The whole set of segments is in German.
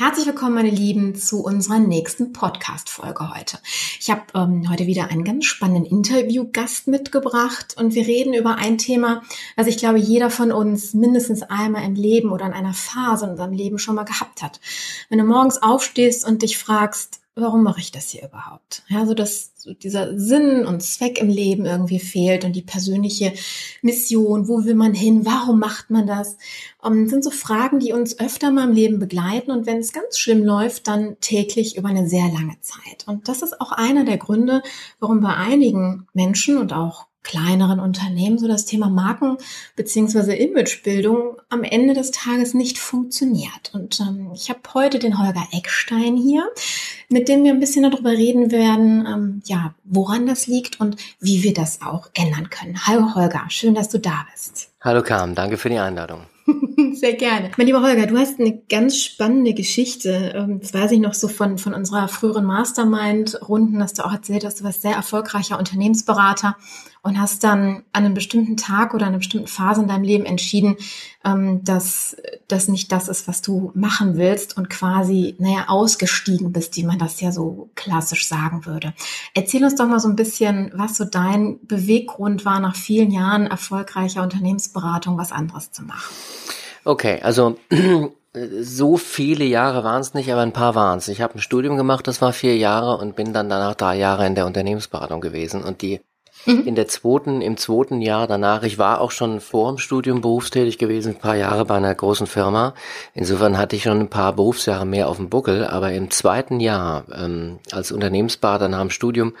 Herzlich willkommen, meine Lieben, zu unserer nächsten Podcast-Folge heute. Ich habe ähm, heute wieder einen ganz spannenden Interviewgast mitgebracht und wir reden über ein Thema, was ich glaube, jeder von uns mindestens einmal im Leben oder in einer Phase in unserem Leben schon mal gehabt hat. Wenn du morgens aufstehst und dich fragst, warum mache ich das hier überhaupt? Ja, so dass so dieser Sinn und Zweck im Leben irgendwie fehlt und die persönliche Mission, wo will man hin, warum macht man das? Um, ähm, sind so Fragen, die uns öfter mal im Leben begleiten und wenn es ganz schlimm läuft, dann täglich über eine sehr lange Zeit. Und das ist auch einer der Gründe, warum bei einigen Menschen und auch kleineren Unternehmen so das Thema Marken beziehungsweise Imagebildung am Ende des Tages nicht funktioniert. Und ähm, ich habe heute den Holger Eckstein hier, mit dem wir ein bisschen darüber reden werden, ähm, ja, woran das liegt und wie wir das auch ändern können. Hallo Holger, schön, dass du da bist. Hallo Carmen, danke für die Einladung. Sehr gerne. Mein lieber Holger, du hast eine ganz spannende Geschichte. Ähm, das weiß ich noch so von, von unserer früheren Mastermind-Runden, dass du auch erzählt hast, du warst sehr erfolgreicher Unternehmensberater und hast dann an einem bestimmten Tag oder einer bestimmten Phase in deinem Leben entschieden, ähm, dass das nicht das ist, was du machen willst und quasi, naja, ausgestiegen bist, wie man das ja so klassisch sagen würde. Erzähl uns doch mal so ein bisschen, was so dein Beweggrund war, nach vielen Jahren erfolgreicher Unternehmensberatung was anderes zu machen. Okay, also so viele Jahre waren es nicht, aber ein paar waren es. Ich habe ein Studium gemacht, das war vier Jahre und bin dann danach drei Jahre in der Unternehmensberatung gewesen. Und die Mhm. In der zweiten, im zweiten Jahr danach, ich war auch schon vor dem Studium berufstätig gewesen, ein paar Jahre bei einer großen Firma. Insofern hatte ich schon ein paar Berufsjahre mehr auf dem Buckel, aber im zweiten Jahr ähm, als Unternehmensberater nach dem Studium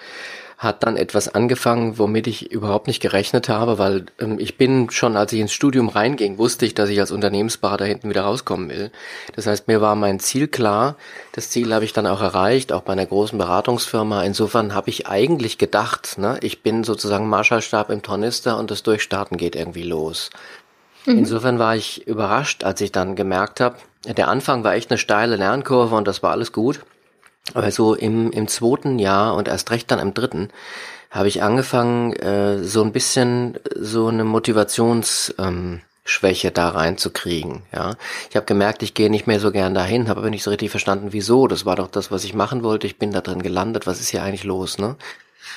hat dann etwas angefangen, womit ich überhaupt nicht gerechnet habe, weil ähm, ich bin schon, als ich ins Studium reinging, wusste ich, dass ich als Unternehmensberater hinten wieder rauskommen will. Das heißt, mir war mein Ziel klar. Das Ziel habe ich dann auch erreicht, auch bei einer großen Beratungsfirma. Insofern habe ich eigentlich gedacht, ne, ich bin sozusagen Marschallstab im Tornister und das Durchstarten geht irgendwie los. Mhm. Insofern war ich überrascht, als ich dann gemerkt habe, der Anfang war echt eine steile Lernkurve und das war alles gut. Aber so im, im zweiten Jahr und erst recht dann im dritten habe ich angefangen, äh, so ein bisschen so eine Motivationsschwäche ähm, da reinzukriegen. Ja, ich habe gemerkt, ich gehe nicht mehr so gern dahin, habe aber nicht so richtig verstanden, wieso. Das war doch das, was ich machen wollte. Ich bin da drin gelandet. Was ist hier eigentlich los? Ne?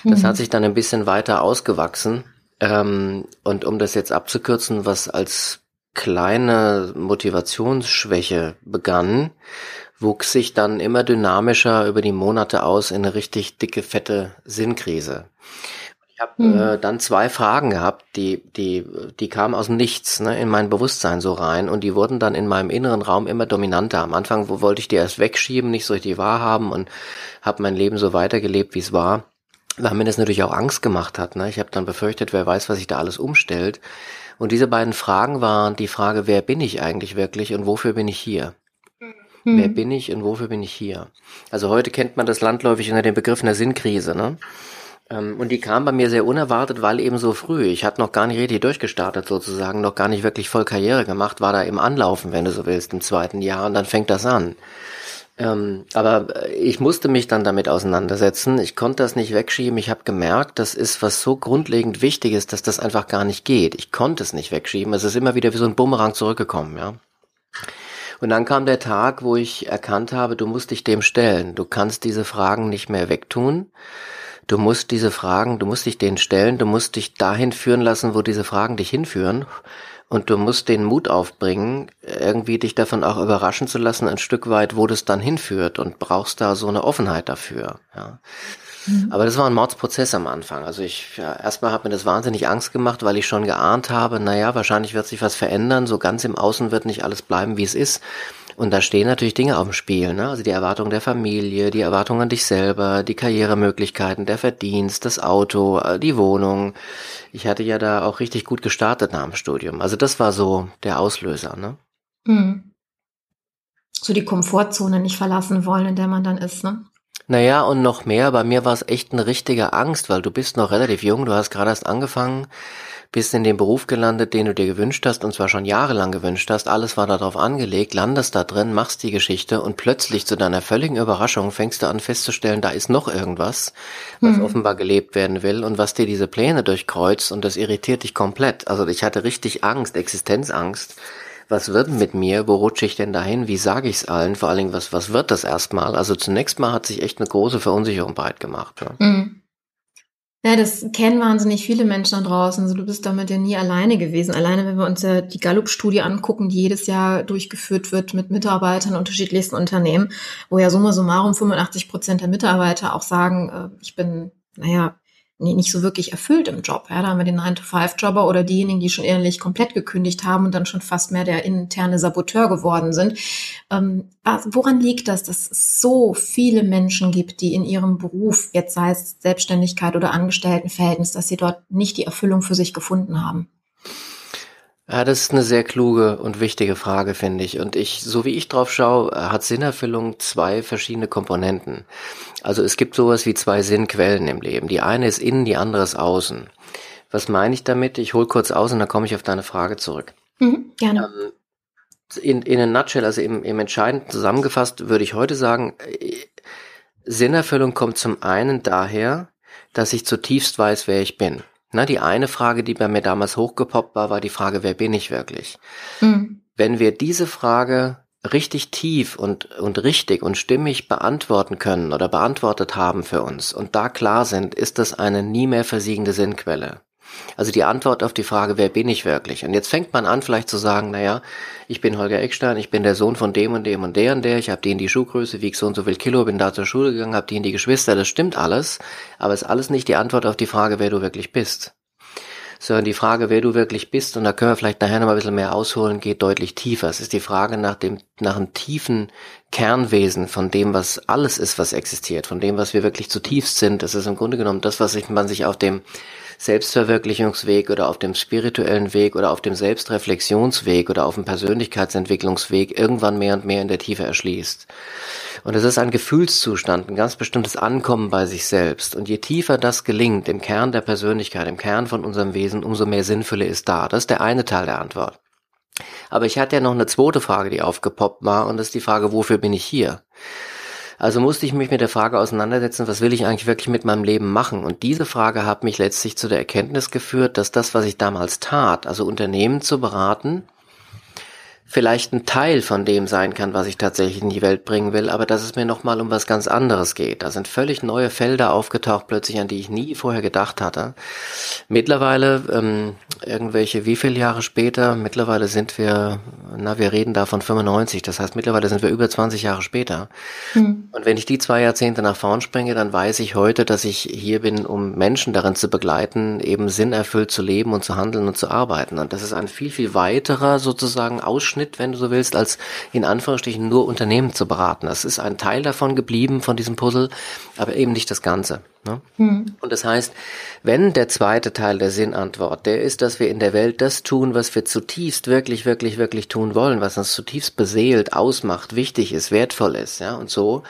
Das mhm. hat sich dann ein bisschen weiter ausgewachsen. Ähm, und um das jetzt abzukürzen, was als kleine Motivationsschwäche begann, wuchs sich dann immer dynamischer über die Monate aus in eine richtig dicke, fette Sinnkrise. Ich habe mhm. äh, dann zwei Fragen gehabt, die, die, die kamen aus dem Nichts ne, in mein Bewusstsein so rein und die wurden dann in meinem inneren Raum immer dominanter. Am Anfang wo wollte ich die erst wegschieben, nicht so richtig wahrhaben und habe mein Leben so weitergelebt, wie es war, weil mir das natürlich auch Angst gemacht hat. Ne? Ich habe dann befürchtet, wer weiß, was sich da alles umstellt. Und diese beiden Fragen waren die Frage, wer bin ich eigentlich wirklich und wofür bin ich hier? Hm. Wer bin ich und wofür bin ich hier? Also heute kennt man das landläufig unter dem Begriff einer Sinnkrise, ne? Ähm, und die kam bei mir sehr unerwartet, weil eben so früh. Ich hatte noch gar nicht richtig durchgestartet sozusagen, noch gar nicht wirklich voll Karriere gemacht, war da im Anlaufen, wenn du so willst, im zweiten Jahr und dann fängt das an. Ähm, aber ich musste mich dann damit auseinandersetzen. Ich konnte das nicht wegschieben. Ich habe gemerkt, das ist was so grundlegend Wichtiges, dass das einfach gar nicht geht. Ich konnte es nicht wegschieben. Es ist immer wieder wie so ein Bumerang zurückgekommen, ja. Und dann kam der Tag, wo ich erkannt habe, du musst dich dem stellen. Du kannst diese Fragen nicht mehr wegtun. Du musst diese Fragen, du musst dich denen stellen, du musst dich dahin führen lassen, wo diese Fragen dich hinführen. Und du musst den Mut aufbringen, irgendwie dich davon auch überraschen zu lassen, ein Stück weit, wo das dann hinführt und brauchst da so eine Offenheit dafür. Ja. Mhm. Aber das war ein Mordsprozess am Anfang. Also ich, ja, erstmal hat mir das wahnsinnig Angst gemacht, weil ich schon geahnt habe, naja, wahrscheinlich wird sich was verändern, so ganz im Außen wird nicht alles bleiben, wie es ist. Und da stehen natürlich Dinge auf dem Spiel, ne? Also die Erwartung der Familie, die Erwartung an dich selber, die Karrieremöglichkeiten, der Verdienst, das Auto, äh, die Wohnung. Ich hatte ja da auch richtig gut gestartet nach dem Studium. Also das war so der Auslöser, ne? Mhm. so die Komfortzone nicht verlassen wollen, in der man dann ist, ne? Naja, und noch mehr, bei mir war es echt eine richtige Angst, weil du bist noch relativ jung, du hast gerade erst angefangen, bist in dem Beruf gelandet, den du dir gewünscht hast, und zwar schon jahrelang gewünscht hast, alles war darauf angelegt, landest da drin, machst die Geschichte und plötzlich zu deiner völligen Überraschung fängst du an festzustellen, da ist noch irgendwas, was mhm. offenbar gelebt werden will und was dir diese Pläne durchkreuzt und das irritiert dich komplett. Also ich hatte richtig Angst, Existenzangst was wird mit mir, wo rutsche ich denn dahin, wie sage ich es allen, vor allen Dingen, was, was wird das erstmal? Also zunächst mal hat sich echt eine große Verunsicherung breit gemacht. Ja. Mhm. Ja, das kennen wahnsinnig viele Menschen da draußen. Also du bist damit ja nie alleine gewesen. Alleine, wenn wir uns ja die Gallup-Studie angucken, die jedes Jahr durchgeführt wird mit Mitarbeitern unterschiedlichsten Unternehmen, wo ja summa summarum 85 Prozent der Mitarbeiter auch sagen, äh, ich bin, naja, nicht so wirklich erfüllt im Job. Ja, da haben wir den 9-to-5-Jobber oder diejenigen, die schon ehrlich komplett gekündigt haben und dann schon fast mehr der interne Saboteur geworden sind. Ähm, woran liegt das, dass es so viele Menschen gibt, die in ihrem Beruf, jetzt sei es Selbstständigkeit oder Angestelltenverhältnis, dass sie dort nicht die Erfüllung für sich gefunden haben? Ja, das ist eine sehr kluge und wichtige Frage, finde ich. Und ich, so wie ich drauf schaue, hat Sinnerfüllung zwei verschiedene Komponenten. Also es gibt sowas wie zwei Sinnquellen im Leben. Die eine ist innen, die andere ist außen. Was meine ich damit? Ich hole kurz aus und dann komme ich auf deine Frage zurück. Mhm, gerne. Ähm, in, in a nutshell, also im, im Entscheidenden zusammengefasst, würde ich heute sagen, äh, Sinnerfüllung kommt zum einen daher, dass ich zutiefst weiß, wer ich bin. Na, die eine Frage, die bei mir damals hochgepoppt war, war die Frage, wer bin ich wirklich? Mhm. Wenn wir diese Frage richtig tief und, und richtig und stimmig beantworten können oder beantwortet haben für uns und da klar sind, ist das eine nie mehr versiegende Sinnquelle. Also die Antwort auf die Frage, wer bin ich wirklich? Und jetzt fängt man an vielleicht zu sagen, naja, ich bin Holger Eckstein, ich bin der Sohn von dem und dem und der und der, ich habe die in die Schuhgröße, wieg so und so viel Kilo, bin da zur Schule gegangen, habe die in die Geschwister, das stimmt alles, aber ist alles nicht die Antwort auf die Frage, wer du wirklich bist. Sondern die Frage, wer du wirklich bist, und da können wir vielleicht nachher noch mal ein bisschen mehr ausholen, geht deutlich tiefer. Es ist die Frage nach dem, nach einem tiefen Kernwesen von dem, was alles ist, was existiert, von dem, was wir wirklich zutiefst sind. Das ist im Grunde genommen das, was man sich auf dem Selbstverwirklichungsweg oder auf dem spirituellen Weg oder auf dem Selbstreflexionsweg oder auf dem Persönlichkeitsentwicklungsweg irgendwann mehr und mehr in der Tiefe erschließt. Und es ist ein Gefühlszustand, ein ganz bestimmtes Ankommen bei sich selbst. Und je tiefer das gelingt, im Kern der Persönlichkeit, im Kern von unserem Wesen, umso mehr Sinnfülle ist da. Das ist der eine Teil der Antwort. Aber ich hatte ja noch eine zweite Frage, die aufgepoppt war, und das ist die Frage, wofür bin ich hier? Also musste ich mich mit der Frage auseinandersetzen, was will ich eigentlich wirklich mit meinem Leben machen? Und diese Frage hat mich letztlich zu der Erkenntnis geführt, dass das, was ich damals tat, also Unternehmen zu beraten, vielleicht ein Teil von dem sein kann, was ich tatsächlich in die Welt bringen will, aber dass es mir nochmal um was ganz anderes geht. Da sind völlig neue Felder aufgetaucht plötzlich, an die ich nie vorher gedacht hatte. Mittlerweile, ähm, irgendwelche, wie viele Jahre später, mittlerweile sind wir, na, wir reden da von 95, das heißt, mittlerweile sind wir über 20 Jahre später. Hm. Und wenn ich die zwei Jahrzehnte nach vorn springe, dann weiß ich heute, dass ich hier bin, um Menschen darin zu begleiten, eben sinnerfüllt zu leben und zu handeln und zu arbeiten. Und das ist ein viel, viel weiterer sozusagen Ausschnitt Ausschnitt, wenn du so willst, als in Anführungsstrichen nur Unternehmen zu beraten. Das ist ein Teil davon geblieben, von diesem Puzzle, aber eben nicht das Ganze. Ne? Mhm. Und das heißt, wenn der zweite Teil der Sinnantwort, der ist, dass wir in der Welt das tun, was wir zutiefst wirklich, wirklich, wirklich tun wollen, was uns zutiefst beseelt, ausmacht, wichtig ist, wertvoll ist, ja, und so,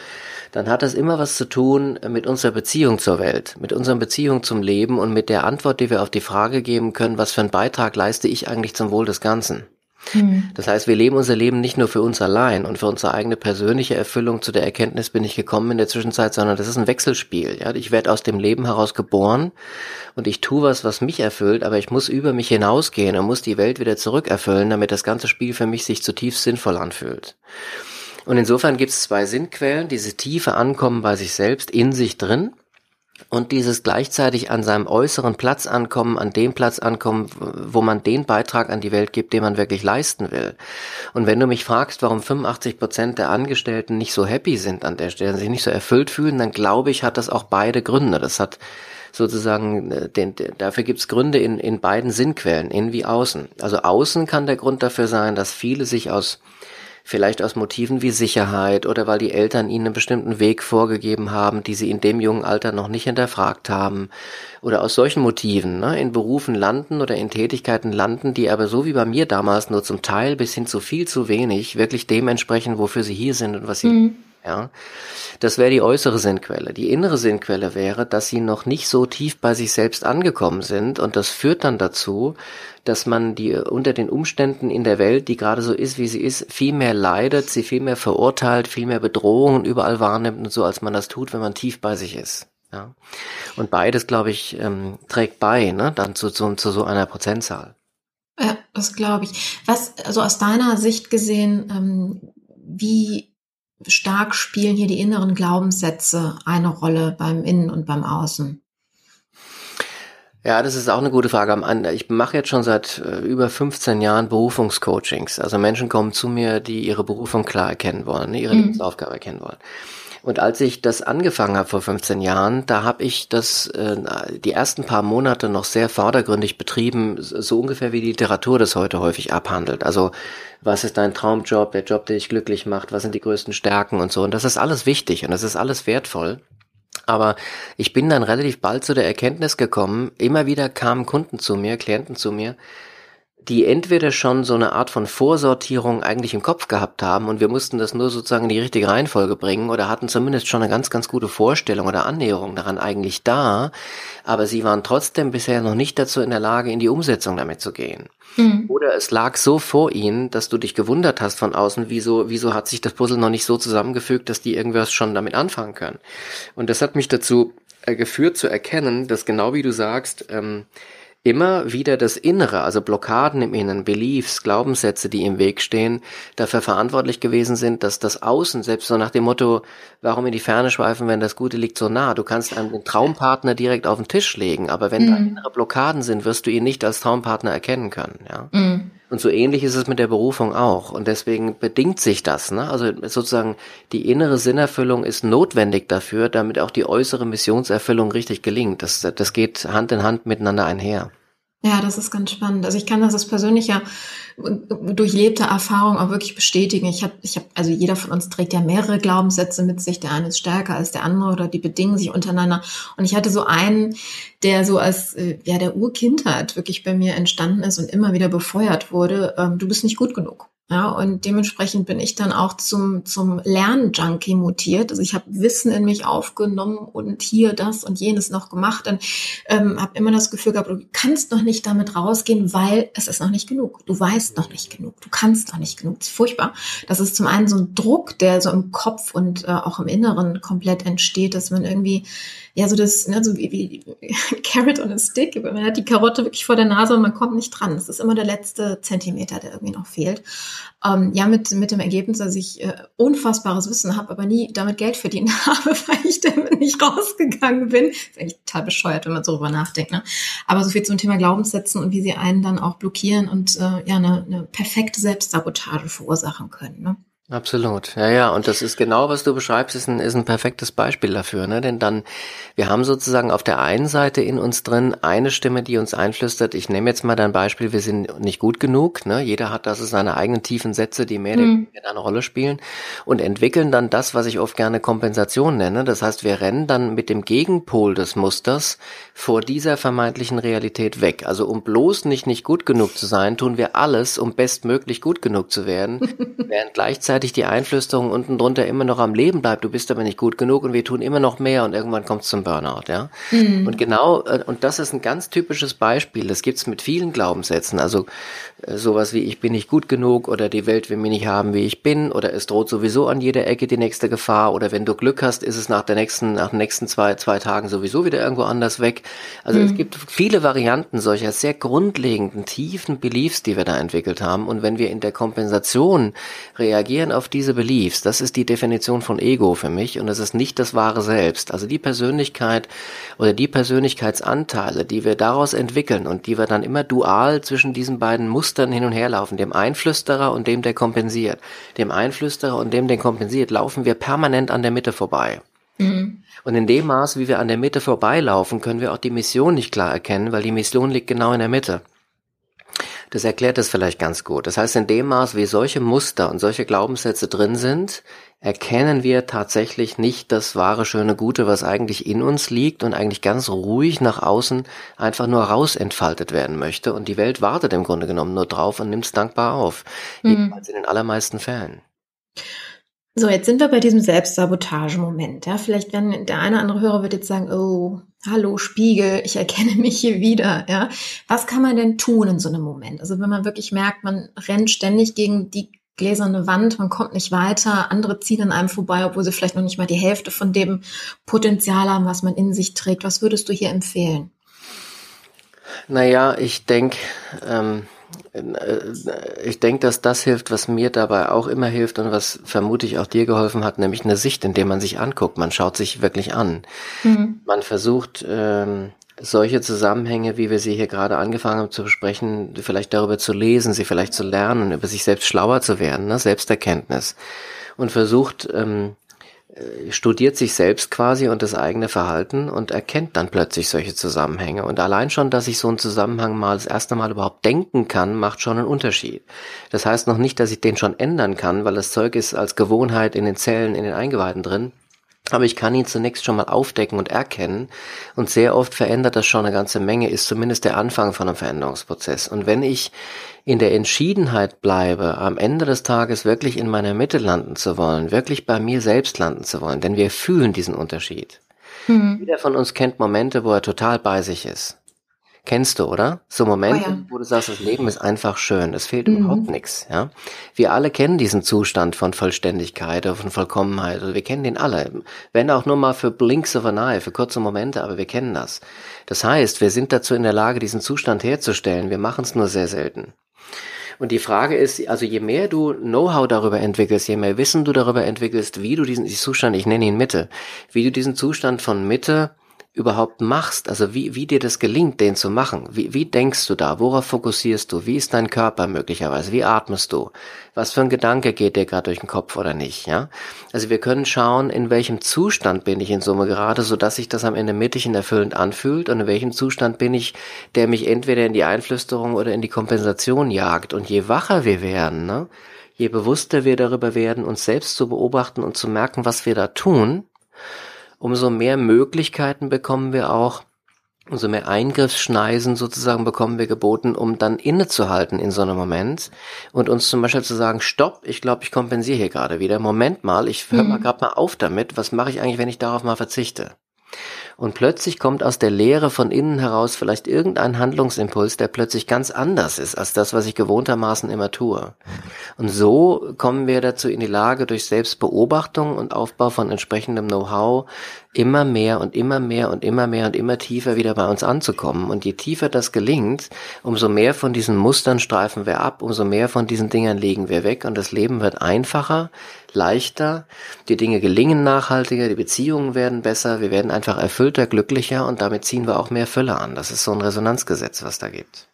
dann hat das immer was zu tun mit unserer Beziehung zur Welt, mit unserer Beziehung zum Leben und mit der Antwort, die wir auf die Frage geben können, was für einen Beitrag leiste ich eigentlich zum Wohl des Ganzen. Hm. Das heißt, wir leben unser Leben nicht nur für uns allein und für unsere eigene persönliche Erfüllung. Zu der Erkenntnis bin ich gekommen in der Zwischenzeit, sondern das ist ein Wechselspiel. Ja, ich werde aus dem Leben heraus geboren und ich tue was, was mich erfüllt, aber ich muss über mich hinausgehen und muss die Welt wieder zurückerfüllen, damit das ganze Spiel für mich sich zutiefst sinnvoll anfühlt. Und insofern gibt es zwei Sinnquellen, diese tiefe Ankommen bei sich selbst in sich drin und dieses gleichzeitig an seinem äußeren Platz ankommen, an dem Platz ankommen, wo man den Beitrag an die Welt gibt, den man wirklich leisten will. Und wenn du mich fragst, warum 85 Prozent der Angestellten nicht so happy sind an der Stelle, sich nicht so erfüllt fühlen, dann glaube ich, hat das auch beide Gründe. Das hat sozusagen, äh, den, dafür gibt's Gründe in, in beiden Sinnquellen, in wie außen. Also außen kann der Grund dafür sein, dass viele sich aus Vielleicht aus Motiven wie Sicherheit oder weil die Eltern ihnen einen bestimmten Weg vorgegeben haben, die sie in dem jungen Alter noch nicht hinterfragt haben. Oder aus solchen Motiven ne, in Berufen landen oder in Tätigkeiten landen, die aber so wie bei mir damals nur zum Teil bis hin zu viel zu wenig wirklich dementsprechend, wofür sie hier sind und was sie mhm. Ja, das wäre die äußere Sinnquelle. Die innere Sinnquelle wäre, dass sie noch nicht so tief bei sich selbst angekommen sind und das führt dann dazu, dass man die unter den Umständen in der Welt, die gerade so ist, wie sie ist, viel mehr leidet, sie viel mehr verurteilt, viel mehr Bedrohungen überall wahrnimmt und so, als man das tut, wenn man tief bei sich ist. Ja, und beides, glaube ich, ähm, trägt bei, ne, dann zu, zu, zu so einer Prozentzahl. Ja, das glaube ich. Was, also aus deiner Sicht gesehen, ähm, wie stark spielen hier die inneren Glaubenssätze eine Rolle beim Innen und beim Außen? Ja, das ist auch eine gute Frage. Ich mache jetzt schon seit äh, über 15 Jahren Berufungscoachings. Also Menschen kommen zu mir, die ihre Berufung klar erkennen wollen, ne, ihre mhm. Lebensaufgabe erkennen wollen. Und als ich das angefangen habe vor 15 Jahren, da habe ich das äh, die ersten paar Monate noch sehr vordergründig betrieben, so ungefähr wie die Literatur das heute häufig abhandelt. Also was ist dein Traumjob, der Job, der dich glücklich macht, was sind die größten Stärken und so. Und das ist alles wichtig und das ist alles wertvoll. Aber ich bin dann relativ bald zu der Erkenntnis gekommen, immer wieder kamen Kunden zu mir, Klienten zu mir, die entweder schon so eine Art von Vorsortierung eigentlich im Kopf gehabt haben und wir mussten das nur sozusagen in die richtige Reihenfolge bringen oder hatten zumindest schon eine ganz, ganz gute Vorstellung oder Annäherung daran eigentlich da, aber sie waren trotzdem bisher noch nicht dazu in der Lage, in die Umsetzung damit zu gehen. Mhm. Oder es lag so vor ihnen, dass du dich gewundert hast von außen, wieso, wieso hat sich das Puzzle noch nicht so zusammengefügt, dass die irgendwas schon damit anfangen können. Und das hat mich dazu äh, geführt zu erkennen, dass genau wie du sagst, ähm, immer wieder das Innere, also Blockaden im Innen, Beliefs, Glaubenssätze, die im Weg stehen, dafür verantwortlich gewesen sind, dass das Außen, selbst so nach dem Motto, warum in die Ferne schweifen, wenn das Gute liegt so nah, du kannst einen Traumpartner direkt auf den Tisch legen, aber wenn mhm. da innere Blockaden sind, wirst du ihn nicht als Traumpartner erkennen können, ja. Mhm. Und so ähnlich ist es mit der Berufung auch. Und deswegen bedingt sich das. Ne? Also sozusagen die innere Sinnerfüllung ist notwendig dafür, damit auch die äußere Missionserfüllung richtig gelingt. Das, das geht Hand in Hand miteinander einher. Ja, das ist ganz spannend. Also ich kann das aus persönlicher durchlebter Erfahrung auch wirklich bestätigen. Ich habe, ich habe, also jeder von uns trägt ja mehrere Glaubenssätze mit sich. Der eine ist stärker als der andere oder die bedingen sich untereinander. Und ich hatte so einen, der so als äh, ja der Urkindheit wirklich bei mir entstanden ist und immer wieder befeuert wurde. Ähm, du bist nicht gut genug. Ja, und dementsprechend bin ich dann auch zum, zum Lernjunkie mutiert. Also ich habe Wissen in mich aufgenommen und hier das und jenes noch gemacht und ähm, habe immer das Gefühl gehabt, du kannst noch nicht damit rausgehen, weil es ist noch nicht genug. Du weißt noch nicht genug. Du kannst noch nicht genug. Das ist furchtbar. Das ist zum einen so ein Druck, der so im Kopf und äh, auch im Inneren komplett entsteht, dass man irgendwie ja, so das, ne, so wie, wie Carrot on a Stick. Man hat die Karotte wirklich vor der Nase und man kommt nicht dran. Das ist immer der letzte Zentimeter, der irgendwie noch fehlt. Ähm, ja, mit, mit dem Ergebnis, dass ich äh, unfassbares Wissen habe, aber nie damit Geld verdient habe, weil ich damit nicht rausgegangen bin. Das ist eigentlich total bescheuert, wenn man so drüber nachdenkt. Ne? Aber so viel zum Thema Glaubenssätzen und wie sie einen dann auch blockieren und äh, ja, eine, eine perfekte Selbstsabotage verursachen können. Ne? Absolut, ja, ja, und das ist genau, was du beschreibst, ist ein, ist ein perfektes Beispiel dafür, ne? Denn dann, wir haben sozusagen auf der einen Seite in uns drin eine Stimme, die uns einflüstert, ich nehme jetzt mal dein Beispiel, wir sind nicht gut genug, ne? Jeder hat das seine eigenen tiefen Sätze, die mehr mhm. eine Rolle spielen und entwickeln dann das, was ich oft gerne Kompensation nenne. Das heißt, wir rennen dann mit dem Gegenpol des Musters vor dieser vermeintlichen Realität weg. Also um bloß nicht nicht gut genug zu sein, tun wir alles, um bestmöglich gut genug zu werden, während gleichzeitig gleichzeitig die Einflüsterung unten drunter immer noch am Leben bleibt, du bist aber nicht gut genug und wir tun immer noch mehr und irgendwann kommt es zum Burnout, ja. Mhm. Und genau, äh, und das ist ein ganz typisches Beispiel, das gibt's mit vielen Glaubenssätzen, also äh, sowas wie ich bin nicht gut genug oder die Welt will mich nicht haben, wie ich bin oder es droht sowieso an jeder Ecke die nächste Gefahr oder wenn du Glück hast, ist es nach der nächsten, nach den nächsten zwei, zwei Tagen sowieso wieder irgendwo anders weg. Also mhm. es gibt viele Varianten solcher sehr grundlegenden, tiefen Beliefs, die wir da entwickelt haben und wenn wir in der Kompensation reagieren auf diese Beliefs, das ist die Definition von Ego für mich und das ist nicht das wahre Selbst. Also die Persönlichkeit oder die Persönlichkeitsanteile, die wir daraus entwickeln und die wir dann immer dual zwischen diesen beiden Mustern hin und her laufen, dem Einflüsterer und dem, der kompensiert. Dem Einflüsterer und dem, der kompensiert, laufen wir permanent an der Mitte vorbei. Mhm. Und in dem Maß, wie wir an der Mitte vorbeilaufen, können wir auch die Mission nicht klar erkennen, weil die Mission liegt genau in der Mitte. Das erklärt es vielleicht ganz gut. Das heißt, in dem Maß, wie solche Muster und solche Glaubenssätze drin sind, erkennen wir tatsächlich nicht das wahre, schöne, Gute, was eigentlich in uns liegt und eigentlich ganz ruhig nach außen einfach nur rausentfaltet werden möchte. Und die Welt wartet im Grunde genommen nur drauf und nimmt es dankbar auf. Mhm. Jedenfalls in den allermeisten Fällen. So, jetzt sind wir bei diesem Selbstsabotage-Moment. Ja, vielleicht werden der eine oder andere Hörer wird jetzt sagen, oh, hallo Spiegel, ich erkenne mich hier wieder. Ja, was kann man denn tun in so einem Moment? Also wenn man wirklich merkt, man rennt ständig gegen die gläserne Wand, man kommt nicht weiter, andere ziehen an einem vorbei, obwohl sie vielleicht noch nicht mal die Hälfte von dem Potenzial haben, was man in sich trägt. Was würdest du hier empfehlen? Naja, ich denke, ähm, äh, ich denke, dass das hilft, was mir dabei auch immer hilft und was vermutlich auch dir geholfen hat, nämlich eine Sicht, in der man sich anguckt. Man schaut sich wirklich an. Mhm. Man versucht, ähm, solche Zusammenhänge, wie wir sie hier gerade angefangen haben zu besprechen, vielleicht darüber zu lesen, sie vielleicht zu lernen, über sich selbst schlauer zu werden, ne? Selbsterkenntnis. Und versucht, ähm, äh, studiert sich selbst quasi und das eigene Verhalten und erkennt dann plötzlich solche Zusammenhänge. Und allein schon, dass ich so einen Zusammenhang mal das erste Mal überhaupt denken kann, macht schon einen Unterschied. Das heißt noch nicht, dass ich den schon ändern kann, weil das Zeug ist als Gewohnheit in den Zellen, in den Eingeweiden drin. Aber ich kann ihn zunächst schon mal aufdecken und erkennen. Und sehr oft verändert das schon eine ganze Menge, ist zumindest der Anfang von einem Veränderungsprozess. Und wenn ich in der Entschiedenheit bleibe, am Ende des Tages wirklich in meiner Mitte landen zu wollen, wirklich bei mir selbst landen zu wollen, denn wir fühlen diesen Unterschied. Mhm. Jeder von uns kennt Momente, wo er total bei sich ist. Kennst du, oder? So Momente, oh ja. wo du sagst, das Leben ist einfach schön, es fehlt mhm. überhaupt nichts, ja? Wir alle kennen diesen Zustand von Vollständigkeit oder von Vollkommenheit, oder wir kennen den alle. Wenn auch nur mal für Blinks of an Eye, für kurze Momente, aber wir kennen das. Das heißt, wir sind dazu in der Lage, diesen Zustand herzustellen, wir machen es nur sehr selten. Und die Frage ist, also je mehr du Know-how darüber entwickelst, je mehr Wissen du darüber entwickelst, wie du diesen Zustand, ich nenne ihn Mitte, wie du diesen Zustand von Mitte überhaupt machst, also wie, wie dir das gelingt, den zu machen. Wie, wie denkst du da? Worauf fokussierst du? Wie ist dein Körper möglicherweise? Wie atmest du? Was für ein Gedanke geht dir gerade durch den Kopf oder nicht? Ja, also wir können schauen, in welchem Zustand bin ich in Summe gerade, so dass sich das am Ende mittig und erfüllend anfühlt und in welchem Zustand bin ich, der mich entweder in die Einflüsterung oder in die Kompensation jagt. Und je wacher wir werden, ne, je bewusster wir darüber werden, uns selbst zu beobachten und zu merken, was wir da tun, umso mehr Möglichkeiten bekommen wir auch, umso mehr Eingriffsschneisen sozusagen bekommen wir geboten, um dann innezuhalten in so einem Moment und uns zum Beispiel zu sagen, stopp, ich glaube, ich kompensiere hier gerade wieder. Moment mal, ich höre mal mhm. gerade mal auf damit. Was mache ich eigentlich, wenn ich darauf mal verzichte? Und plötzlich kommt aus der Leere von innen heraus vielleicht irgendein Handlungsimpuls, der plötzlich ganz anders ist als das, was ich gewohntermaßen immer tue. Und so kommen wir dazu in die Lage, durch Selbstbeobachtung und Aufbau von entsprechendem Know-how immer mehr und immer mehr und immer mehr und immer tiefer wieder bei uns anzukommen. Und je tiefer das gelingt, umso mehr von diesen Mustern streifen wir ab, umso mehr von diesen Dingern legen wir weg und das Leben wird einfacher, leichter, die Dinge gelingen nachhaltiger, die Beziehungen werden besser, wir werden einfach erfüllter, glücklicher und damit ziehen wir auch mehr Fülle an. Das ist so ein Resonanzgesetz, was da gibt.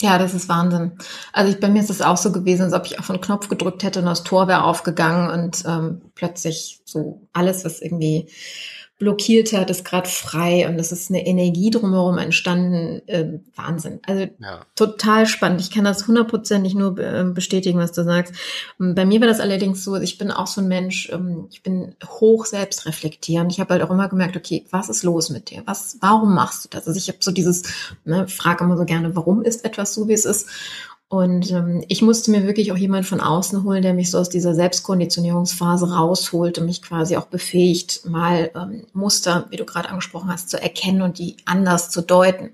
Ja, das ist Wahnsinn. Also ich, bei mir ist es auch so gewesen, als ob ich auf einen Knopf gedrückt hätte und das Tor wäre aufgegangen und ähm, plötzlich so alles, was irgendwie blockiert hat, ist gerade frei und es ist eine Energie drumherum entstanden. Äh, Wahnsinn. Also ja. total spannend. Ich kann das hundertprozentig nur äh, bestätigen, was du sagst. Und bei mir war das allerdings so, ich bin auch so ein Mensch, ähm, ich bin hoch selbstreflektierend. Ich habe halt auch immer gemerkt, okay, was ist los mit dir? Was, warum machst du das? Also ich habe so dieses, ne, frage immer so gerne, warum ist etwas so, wie es ist? Und ähm, ich musste mir wirklich auch jemand von außen holen, der mich so aus dieser Selbstkonditionierungsphase rausholt und mich quasi auch befähigt, mal ähm, Muster, wie du gerade angesprochen hast, zu erkennen und die anders zu deuten.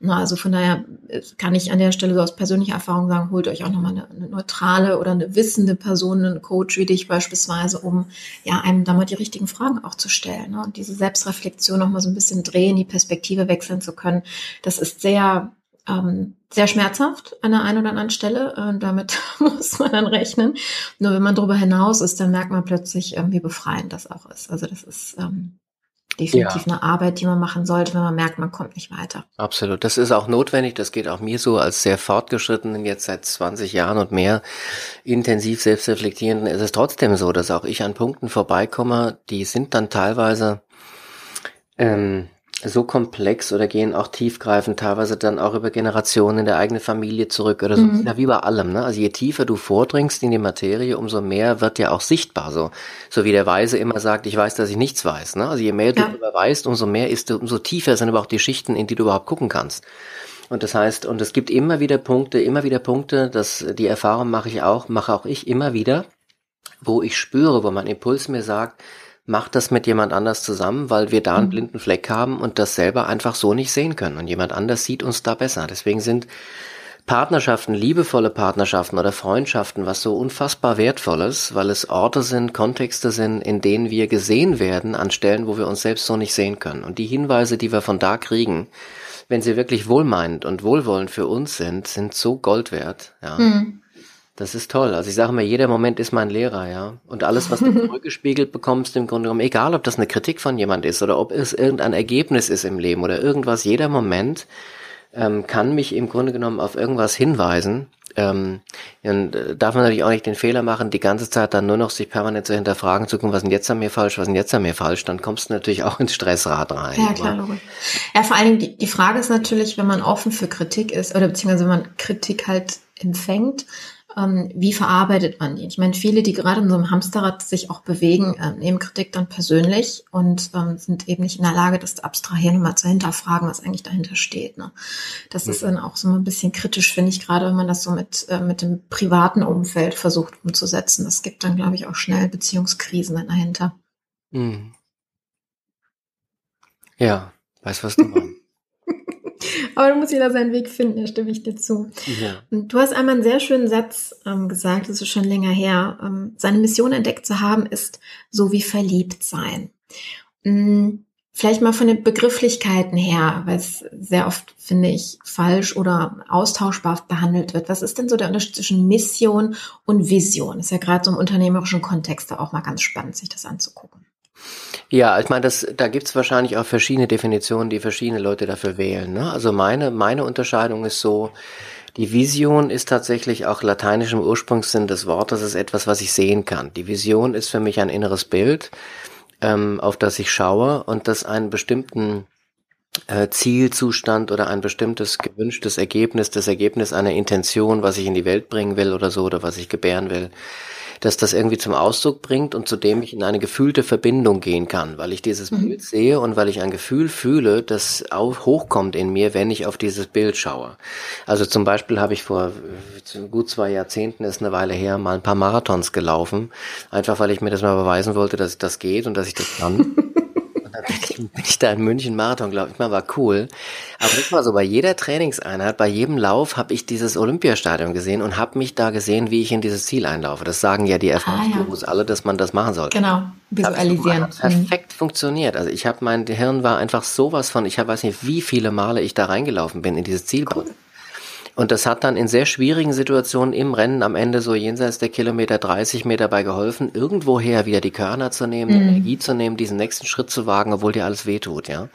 Na, also von daher äh, kann ich an der Stelle so aus persönlicher Erfahrung sagen, holt euch auch nochmal eine, eine neutrale oder eine wissende Person, einen Coach wie dich beispielsweise, um ja einem da mal die richtigen Fragen auch zu stellen ne? und diese Selbstreflexion nochmal so ein bisschen drehen, die Perspektive wechseln zu können. Das ist sehr ähm, sehr schmerzhaft an der einen oder anderen Stelle. Und damit muss man dann rechnen. Nur wenn man darüber hinaus ist, dann merkt man plötzlich, ähm, wie befreiend das auch ist. Also das ist ähm, definitiv ja. eine Arbeit, die man machen sollte, wenn man merkt, man kommt nicht weiter. Absolut. Das ist auch notwendig. Das geht auch mir so als sehr fortgeschrittenen, jetzt seit 20 Jahren und mehr intensiv selbstreflektierenden. Es ist trotzdem so, dass auch ich an Punkten vorbeikomme, die sind dann teilweise ähm, so komplex oder gehen auch tiefgreifend, teilweise dann auch über Generationen in der eigenen Familie zurück oder so. Mhm. Ja, wie bei allem, ne? Also je tiefer du vordringst in die Materie, umso mehr wird ja auch sichtbar, so. So wie der Weise immer sagt, ich weiß, dass ich nichts weiß, ne? Also je mehr du ja. darüber weißt, umso mehr ist du, umso tiefer sind aber auch die Schichten, in die du überhaupt gucken kannst. Und das heißt, und es gibt immer wieder Punkte, immer wieder Punkte, dass die Erfahrung mache ich auch, mache auch ich immer wieder, wo ich spüre, wo mein Impuls mir sagt, mach das mit jemand anders zusammen, weil wir da einen mhm. blinden Fleck haben und das selber einfach so nicht sehen können. Und jemand anders sieht uns da besser. Deswegen sind Partnerschaften, liebevolle Partnerschaften oder Freundschaften was so unfassbar wertvolles, weil es Orte sind, Kontexte sind, in denen wir gesehen werden an Stellen, wo wir uns selbst so nicht sehen können. Und die Hinweise, die wir von da kriegen, wenn sie wirklich wohlmeinend und wohlwollend für uns sind, sind so Gold wert. Ja. Mhm. Das ist toll. Also ich sage mir, jeder Moment ist mein Lehrer, ja. Und alles, was du zurückgespiegelt bekommst, im Grunde genommen, egal ob das eine Kritik von jemand ist oder ob es irgendein Ergebnis ist im Leben oder irgendwas, jeder Moment ähm, kann mich im Grunde genommen auf irgendwas hinweisen. Ähm, und äh, darf man natürlich auch nicht den Fehler machen, die ganze Zeit dann nur noch sich permanent zu hinterfragen, zu gucken, was ist denn jetzt an mir falsch, was ist denn jetzt an mir falsch, dann kommst du natürlich auch ins Stressrad rein. Ja, klar, logisch. Ja, vor allen Dingen, die, die Frage ist natürlich, wenn man offen für Kritik ist, oder beziehungsweise wenn man Kritik halt empfängt, ähm, wie verarbeitet man die? Ich meine, viele, die gerade in so einem Hamsterrad sich auch bewegen, äh, nehmen Kritik dann persönlich und ähm, sind eben nicht in der Lage, das zu abstrahieren und mal zu hinterfragen, was eigentlich dahinter steht. Ne? Das mhm. ist dann auch so ein bisschen kritisch, finde ich, gerade wenn man das so mit, äh, mit dem privaten Umfeld versucht umzusetzen. Das gibt dann, glaube ich, auch schnell Beziehungskrisen dahinter. Mhm. Ja, weiß, was du meinst. Aber du musst jeder seinen Weg finden, da stimme ich dir zu. Ja. Du hast einmal einen sehr schönen Satz ähm, gesagt, das ist schon länger her. Ähm, seine Mission entdeckt zu haben, ist so wie verliebt sein. Mhm. Vielleicht mal von den Begrifflichkeiten her, weil es sehr oft, finde ich, falsch oder austauschbar behandelt wird. Was ist denn so der Unterschied zwischen Mission und Vision? Ist ja gerade so im unternehmerischen Kontext auch mal ganz spannend, sich das anzugucken. Ja, ich meine, das, da gibt's wahrscheinlich auch verschiedene Definitionen, die verschiedene Leute dafür wählen. Ne? Also meine, meine Unterscheidung ist so, die Vision ist tatsächlich auch lateinischem Ursprungssinn des Wortes, ist etwas, was ich sehen kann. Die Vision ist für mich ein inneres Bild, ähm, auf das ich schaue und das einen bestimmten äh, Zielzustand oder ein bestimmtes gewünschtes Ergebnis, das Ergebnis einer Intention, was ich in die Welt bringen will oder so, oder was ich gebären will, dass das irgendwie zum Ausdruck bringt und zu dem ich in eine gefühlte Verbindung gehen kann, weil ich dieses mhm. Bild sehe und weil ich ein Gefühl fühle, das auch hochkommt in mir, wenn ich auf dieses Bild schaue. Also zum Beispiel habe ich vor äh, gut zwei Jahrzehnten, ist eine Weile her, mal ein paar Marathons gelaufen, einfach weil ich mir das mal beweisen wollte, dass das geht und dass ich das kann. bin ich da in München Marathon, glaube ich mal, war cool. Aber das war so, bei jeder Trainingseinheit, bei jedem Lauf habe ich dieses Olympiastadion gesehen und habe mich da gesehen, wie ich in dieses Ziel einlaufe. Das sagen ja die Erfahrungsgurus ah, ja. alle, dass man das machen soll. Genau, visualisieren. Hat perfekt mhm. funktioniert. Also ich habe, mein Hirn war einfach sowas von, ich habe weiß nicht, wie viele Male ich da reingelaufen bin in dieses Ziel. Cool. Und das hat dann in sehr schwierigen Situationen im Rennen am Ende so jenseits der Kilometer 30 Meter dabei geholfen, irgendwoher wieder die Körner zu nehmen, mhm. Energie zu nehmen, diesen nächsten Schritt zu wagen, obwohl dir alles wehtut, ja.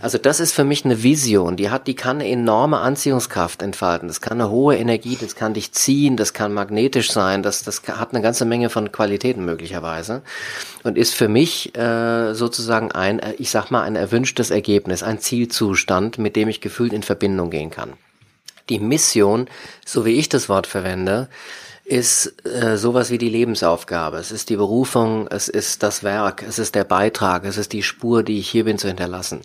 Also das ist für mich eine Vision, die hat, die kann eine enorme Anziehungskraft entfalten. Das kann eine hohe Energie, das kann dich ziehen, das kann magnetisch sein, das, das hat eine ganze Menge von Qualitäten möglicherweise und ist für mich äh, sozusagen ein, ich sag mal, ein erwünschtes Ergebnis, ein Zielzustand, mit dem ich gefühlt in Verbindung gehen kann. Die Mission, so wie ich das Wort verwende, ist äh, sowas wie die Lebensaufgabe. Es ist die Berufung, es ist das Werk, es ist der Beitrag, es ist die Spur, die ich hier bin zu hinterlassen.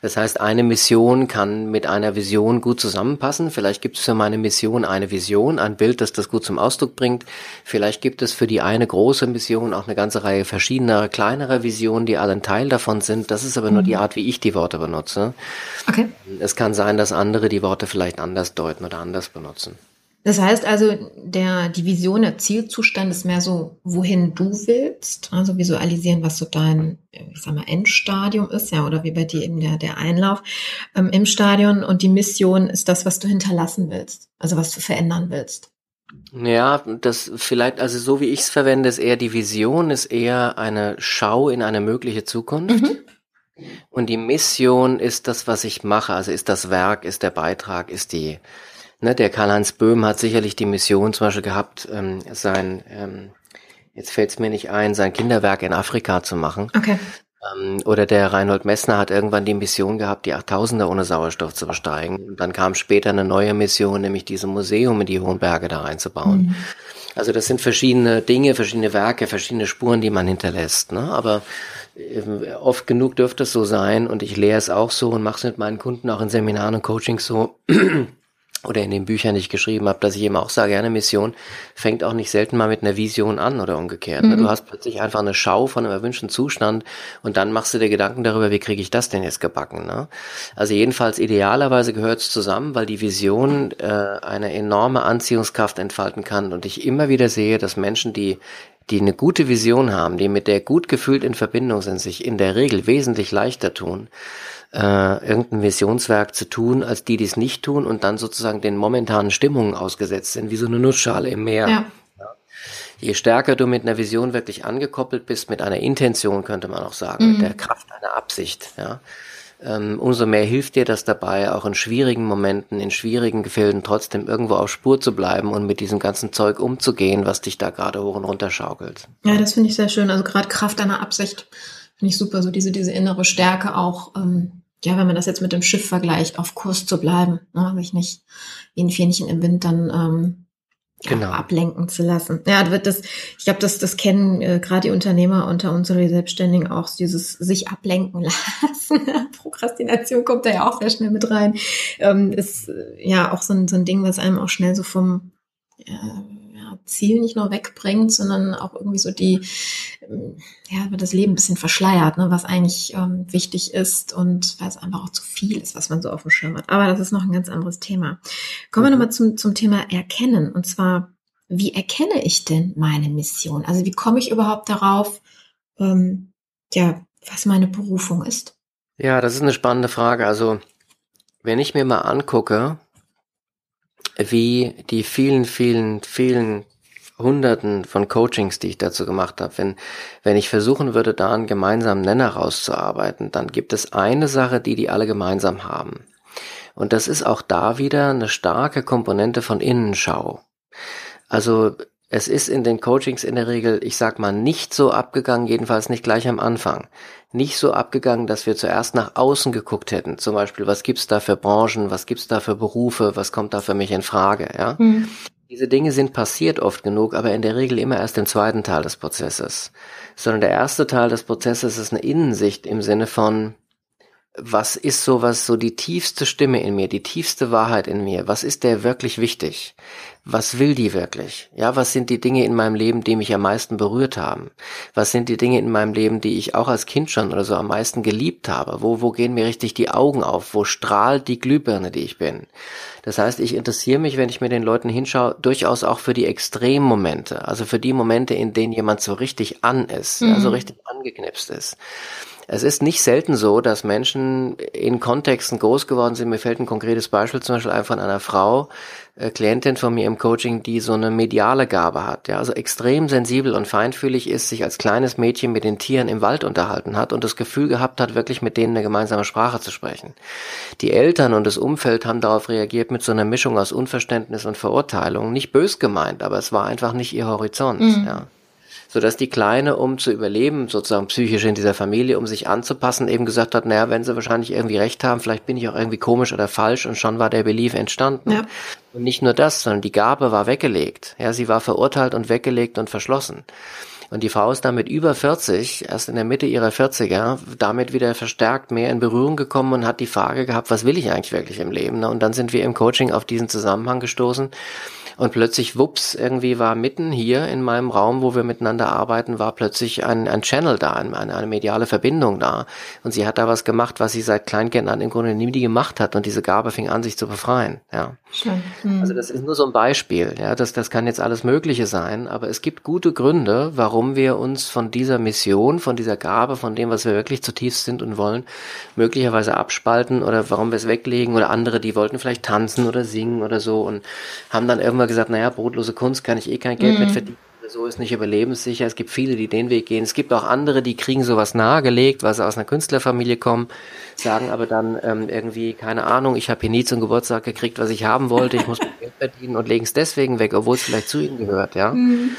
Das heißt, eine Mission kann mit einer Vision gut zusammenpassen. Vielleicht gibt es für meine Mission eine Vision, ein Bild, das das gut zum Ausdruck bringt. Vielleicht gibt es für die eine große Mission auch eine ganze Reihe verschiedener, kleinerer Visionen, die alle ein Teil davon sind. Das ist aber nur die mhm. Art, wie ich die Worte benutze. Okay. Es kann sein, dass andere die Worte vielleicht anders deuten oder anders benutzen. Das heißt also, der, die Vision, der Zielzustand ist mehr so, wohin du willst, also visualisieren, was so dein, ich sag mal, Endstadium ist, ja, oder wie bei dir eben der, der Einlauf ähm, im Stadion und die Mission ist das, was du hinterlassen willst, also was du verändern willst. Ja, das vielleicht, also so wie ich es verwende, ist eher die Vision, ist eher eine Schau in eine mögliche Zukunft. Mhm. Und die Mission ist das, was ich mache, also ist das Werk, ist der Beitrag, ist die, Ne, der Karl-Heinz Böhm hat sicherlich die Mission zum Beispiel gehabt, ähm, sein, ähm, jetzt fällt es mir nicht ein, sein Kinderwerk in Afrika zu machen. Okay. Ähm, oder der Reinhold Messner hat irgendwann die Mission gehabt, die 8000er ohne Sauerstoff zu besteigen. Und dann kam später eine neue Mission, nämlich diese Museum in die Hohen Berge da reinzubauen. Mhm. Also das sind verschiedene Dinge, verschiedene Werke, verschiedene Spuren, die man hinterlässt. Ne? Aber äh, oft genug dürfte es so sein und ich lehre es auch so und mache es mit meinen Kunden auch in Seminaren und Coachings so, oder in den Büchern, die ich geschrieben habe, dass ich eben auch sage, eine Mission fängt auch nicht selten mal mit einer Vision an oder umgekehrt. Ne? Mhm. Du hast plötzlich einfach eine Schau von einem erwünschten Zustand und dann machst du dir Gedanken darüber, wie kriege ich das denn jetzt gebacken. Ne? Also jedenfalls idealerweise gehört es zusammen, weil die Vision äh, eine enorme Anziehungskraft entfalten kann und ich immer wieder sehe, dass Menschen, die die eine gute Vision haben, die mit der gut gefühlt in Verbindung sind, sich in der Regel wesentlich leichter tun, äh, irgendein Visionswerk zu tun, als die, die es nicht tun und dann sozusagen den momentanen Stimmungen ausgesetzt sind, wie so eine Nussschale im Meer. Ja. Je stärker du mit einer Vision wirklich angekoppelt bist, mit einer Intention, könnte man auch sagen, mhm. mit der Kraft einer Absicht, ja, ähm, umso mehr hilft dir das dabei, auch in schwierigen Momenten, in schwierigen Gefilden trotzdem irgendwo auf Spur zu bleiben und mit diesem ganzen Zeug umzugehen, was dich da gerade hoch und runter schaukelt. Ja, das finde ich sehr schön. Also gerade Kraft einer Absicht finde ich super. So diese, diese innere Stärke auch, ähm, ja, wenn man das jetzt mit dem Schiff vergleicht, auf Kurs zu bleiben, ne, sich nicht wie ein Fähnchen im Wind dann ähm, genau. ja, ablenken zu lassen. Ja, wird das, ich glaube, das, das kennen äh, gerade die Unternehmer unter uns oder die Selbstständigen auch, dieses sich ablenken lassen. Prokrastination kommt da ja auch sehr schnell mit rein. Ähm, ist äh, ja auch so ein, so ein Ding, was einem auch schnell so vom äh, Ziel nicht nur wegbringt, sondern auch irgendwie so die, ja, das Leben ein bisschen verschleiert, ne, was eigentlich ähm, wichtig ist und weil es einfach auch zu viel ist, was man so auf dem Schirm hat. Aber das ist noch ein ganz anderes Thema. Kommen wir mhm. nochmal zum, zum Thema Erkennen. Und zwar, wie erkenne ich denn meine Mission? Also wie komme ich überhaupt darauf, ähm, ja, was meine Berufung ist? Ja, das ist eine spannende Frage. Also, wenn ich mir mal angucke, wie die vielen, vielen, vielen Hunderten von Coachings, die ich dazu gemacht habe, wenn, wenn ich versuchen würde, da einen gemeinsamen Nenner rauszuarbeiten, dann gibt es eine Sache, die die alle gemeinsam haben. Und das ist auch da wieder eine starke Komponente von Innenschau. Also es ist in den Coachings in der Regel, ich sag mal, nicht so abgegangen, jedenfalls nicht gleich am Anfang. Nicht so abgegangen, dass wir zuerst nach außen geguckt hätten. Zum Beispiel, was gibt's da für Branchen, was gibt's da für Berufe, was kommt da für mich in Frage, ja? Mhm. Diese Dinge sind passiert oft genug, aber in der Regel immer erst im zweiten Teil des Prozesses. Sondern der erste Teil des Prozesses ist eine Innensicht im Sinne von, was ist so was, so die tiefste Stimme in mir, die tiefste Wahrheit in mir? Was ist der wirklich wichtig? Was will die wirklich? Ja, was sind die Dinge in meinem Leben, die mich am meisten berührt haben? Was sind die Dinge in meinem Leben, die ich auch als Kind schon oder so am meisten geliebt habe? Wo, wo gehen mir richtig die Augen auf? Wo strahlt die Glühbirne, die ich bin? Das heißt, ich interessiere mich, wenn ich mir den Leuten hinschaue, durchaus auch für die Extremmomente, also für die Momente, in denen jemand so richtig an ist, mhm. also richtig angeknipst ist. Es ist nicht selten so, dass Menschen in Kontexten groß geworden sind. Mir fällt ein konkretes Beispiel zum Beispiel ein von einer Frau, äh, Klientin von mir im Coaching, die so eine mediale Gabe hat, ja, also extrem sensibel und feinfühlig ist, sich als kleines Mädchen mit den Tieren im Wald unterhalten hat und das Gefühl gehabt hat, wirklich mit denen eine gemeinsame Sprache zu sprechen. Die Eltern und das Umfeld haben darauf reagiert mit so einer Mischung aus Unverständnis und Verurteilung. Nicht bös gemeint, aber es war einfach nicht ihr Horizont, mhm. ja sodass die Kleine, um zu überleben, sozusagen psychisch in dieser Familie, um sich anzupassen, eben gesagt hat, naja, wenn sie wahrscheinlich irgendwie recht haben, vielleicht bin ich auch irgendwie komisch oder falsch und schon war der Belief entstanden. Ja. Und nicht nur das, sondern die Gabe war weggelegt. Ja, sie war verurteilt und weggelegt und verschlossen. Und die Frau ist damit über 40, erst in der Mitte ihrer 40er, damit wieder verstärkt mehr in Berührung gekommen und hat die Frage gehabt, was will ich eigentlich wirklich im Leben? Und dann sind wir im Coaching auf diesen Zusammenhang gestoßen und plötzlich, wups, irgendwie war mitten hier in meinem Raum, wo wir miteinander arbeiten, war plötzlich ein, ein Channel da, eine, eine mediale Verbindung da. Und sie hat da was gemacht, was sie seit Kleinkind an im Grunde nie gemacht hat. Und diese Gabe fing an, sich zu befreien. Ja. Schön. Hm. Also das ist nur so ein Beispiel. Ja, das, das kann jetzt alles Mögliche sein. Aber es gibt gute Gründe, warum wir uns von dieser Mission, von dieser Gabe, von dem, was wir wirklich zutiefst sind und wollen, möglicherweise abspalten oder warum wir es weglegen oder andere, die wollten vielleicht tanzen oder singen oder so und haben dann irgendwann gesagt, naja, brotlose Kunst kann ich eh kein Geld mhm. mit verdienen. So ist nicht überlebenssicher. Es gibt viele, die den Weg gehen. Es gibt auch andere, die kriegen sowas nahegelegt, weil sie aus einer Künstlerfamilie kommen, sagen aber dann ähm, irgendwie, keine Ahnung, ich habe hier nie zum Geburtstag gekriegt, was ich haben wollte, ich muss Geld verdienen und legen es deswegen weg, obwohl es vielleicht zu ihnen gehört, ja. Mhm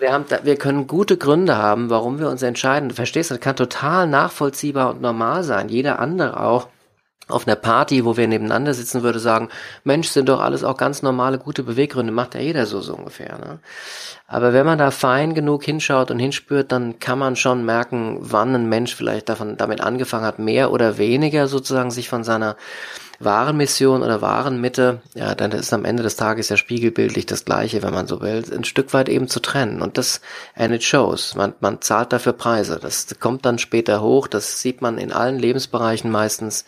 wir haben, wir können gute Gründe haben, warum wir uns entscheiden. Du verstehst, das kann total nachvollziehbar und normal sein. Jeder andere auch auf einer Party, wo wir nebeneinander sitzen, würde sagen, Mensch, sind doch alles auch ganz normale, gute Beweggründe, macht ja jeder so, so ungefähr. Ne? Aber wenn man da fein genug hinschaut und hinspürt, dann kann man schon merken, wann ein Mensch vielleicht davon, damit angefangen hat, mehr oder weniger sozusagen sich von seiner wahren Mission oder wahren Mitte, ja, dann ist am Ende des Tages ja spiegelbildlich das Gleiche, wenn man so will, ein Stück weit eben zu trennen. Und das, and it shows. Man, man zahlt dafür Preise. Das kommt dann später hoch. Das sieht man in allen Lebensbereichen meistens.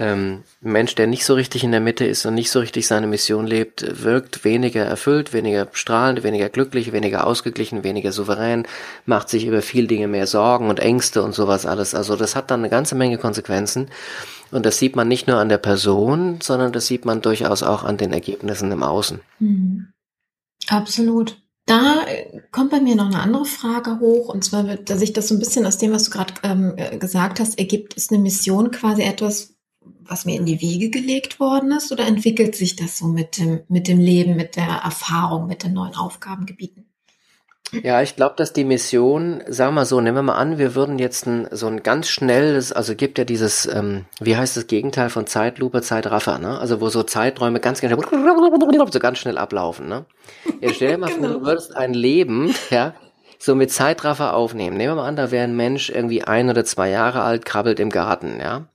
Ähm, Mensch, der nicht so richtig in der Mitte ist und nicht so richtig seine Mission lebt, wirkt weniger erfüllt, weniger strahlend, weniger glücklich, weniger ausgeglichen, weniger souverän, macht sich über viel Dinge mehr Sorgen und Ängste und sowas alles. Also das hat dann eine ganze Menge Konsequenzen. Und das sieht man nicht nur an der Person, sondern das sieht man durchaus auch an den Ergebnissen im Außen. Mhm. Absolut. Da kommt bei mir noch eine andere Frage hoch, und zwar, dass sich das so ein bisschen aus dem, was du gerade ähm, gesagt hast, ergibt, ist eine Mission quasi etwas, was mir in die Wiege gelegt worden ist, oder entwickelt sich das so mit dem, mit dem Leben, mit der Erfahrung, mit den neuen Aufgabengebieten? Ja, ich glaube, dass die Mission, sagen wir mal so, nehmen wir mal an, wir würden jetzt ein, so ein ganz schnelles, also gibt ja dieses, ähm, wie heißt das Gegenteil von Zeitlupe, Zeitraffer, ne? Also wo so Zeiträume ganz, ganz schnell, so ganz schnell ablaufen, ne? Jetzt stell dir mal genau. vor, du würdest ein Leben, ja, so mit Zeitraffer aufnehmen. Nehmen wir mal an, da wäre ein Mensch irgendwie ein oder zwei Jahre alt, krabbelt im Garten, ja?